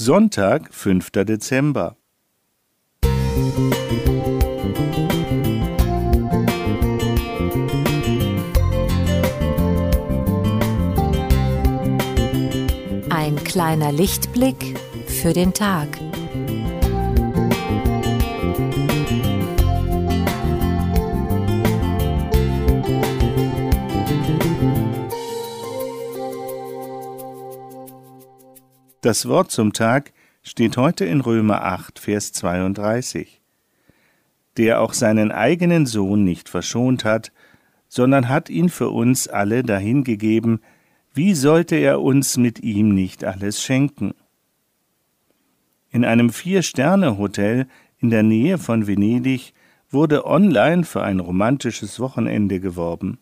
Sonntag, 5. Dezember. Ein kleiner Lichtblick für den Tag. Das Wort zum Tag steht heute in Römer 8, Vers 32. Der auch seinen eigenen Sohn nicht verschont hat, sondern hat ihn für uns alle dahingegeben, wie sollte er uns mit ihm nicht alles schenken? In einem Vier-Sterne-Hotel in der Nähe von Venedig wurde online für ein romantisches Wochenende geworben.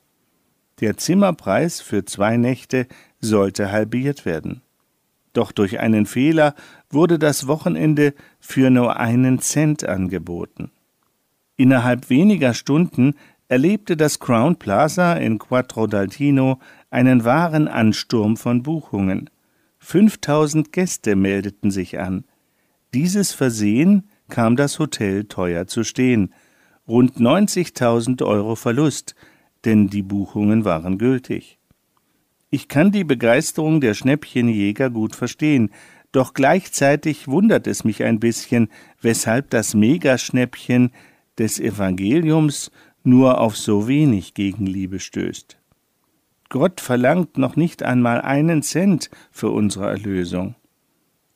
Der Zimmerpreis für zwei Nächte sollte halbiert werden. Doch durch einen Fehler wurde das Wochenende für nur einen Cent angeboten. Innerhalb weniger Stunden erlebte das Crown Plaza in Quattro d'Altino einen wahren Ansturm von Buchungen. 5000 Gäste meldeten sich an. Dieses Versehen kam das Hotel teuer zu stehen. Rund 90.000 Euro Verlust, denn die Buchungen waren gültig. Ich kann die Begeisterung der Schnäppchenjäger gut verstehen, doch gleichzeitig wundert es mich ein bisschen, weshalb das Megaschnäppchen des Evangeliums nur auf so wenig Gegenliebe stößt. Gott verlangt noch nicht einmal einen Cent für unsere Erlösung.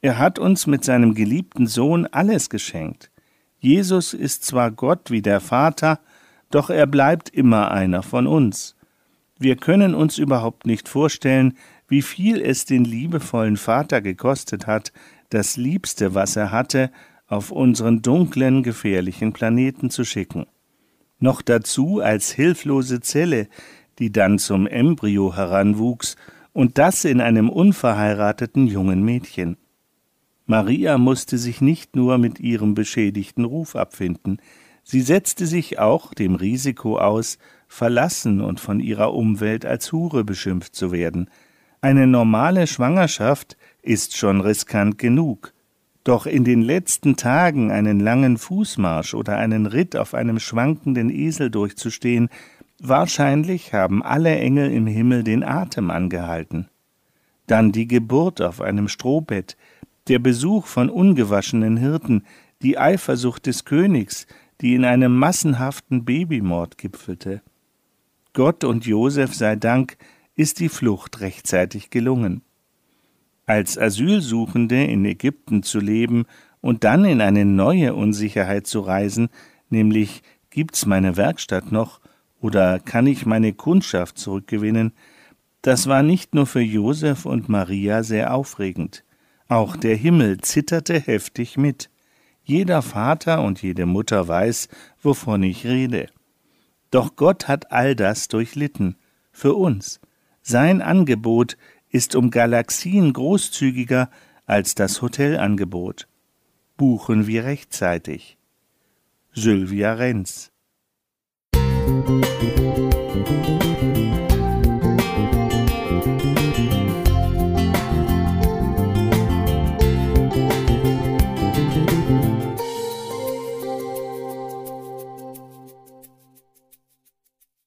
Er hat uns mit seinem geliebten Sohn alles geschenkt. Jesus ist zwar Gott wie der Vater, doch er bleibt immer einer von uns. Wir können uns überhaupt nicht vorstellen, wie viel es den liebevollen Vater gekostet hat, das Liebste, was er hatte, auf unseren dunklen, gefährlichen Planeten zu schicken. Noch dazu als hilflose Zelle, die dann zum Embryo heranwuchs, und das in einem unverheirateten jungen Mädchen. Maria musste sich nicht nur mit ihrem beschädigten Ruf abfinden, sie setzte sich auch dem Risiko aus, verlassen und von ihrer Umwelt als Hure beschimpft zu werden. Eine normale Schwangerschaft ist schon riskant genug. Doch in den letzten Tagen einen langen Fußmarsch oder einen Ritt auf einem schwankenden Esel durchzustehen, wahrscheinlich haben alle Engel im Himmel den Atem angehalten. Dann die Geburt auf einem Strohbett, der Besuch von ungewaschenen Hirten, die Eifersucht des Königs, die in einem massenhaften Babymord gipfelte. Gott und Josef sei Dank ist die Flucht rechtzeitig gelungen. Als Asylsuchende in Ägypten zu leben und dann in eine neue Unsicherheit zu reisen, nämlich gibt's meine Werkstatt noch oder kann ich meine Kundschaft zurückgewinnen, das war nicht nur für Josef und Maria sehr aufregend. Auch der Himmel zitterte heftig mit. Jeder Vater und jede Mutter weiß, wovon ich rede. Doch Gott hat all das durchlitten, für uns. Sein Angebot ist um Galaxien großzügiger als das Hotelangebot. Buchen wir rechtzeitig. Sylvia Renz Musik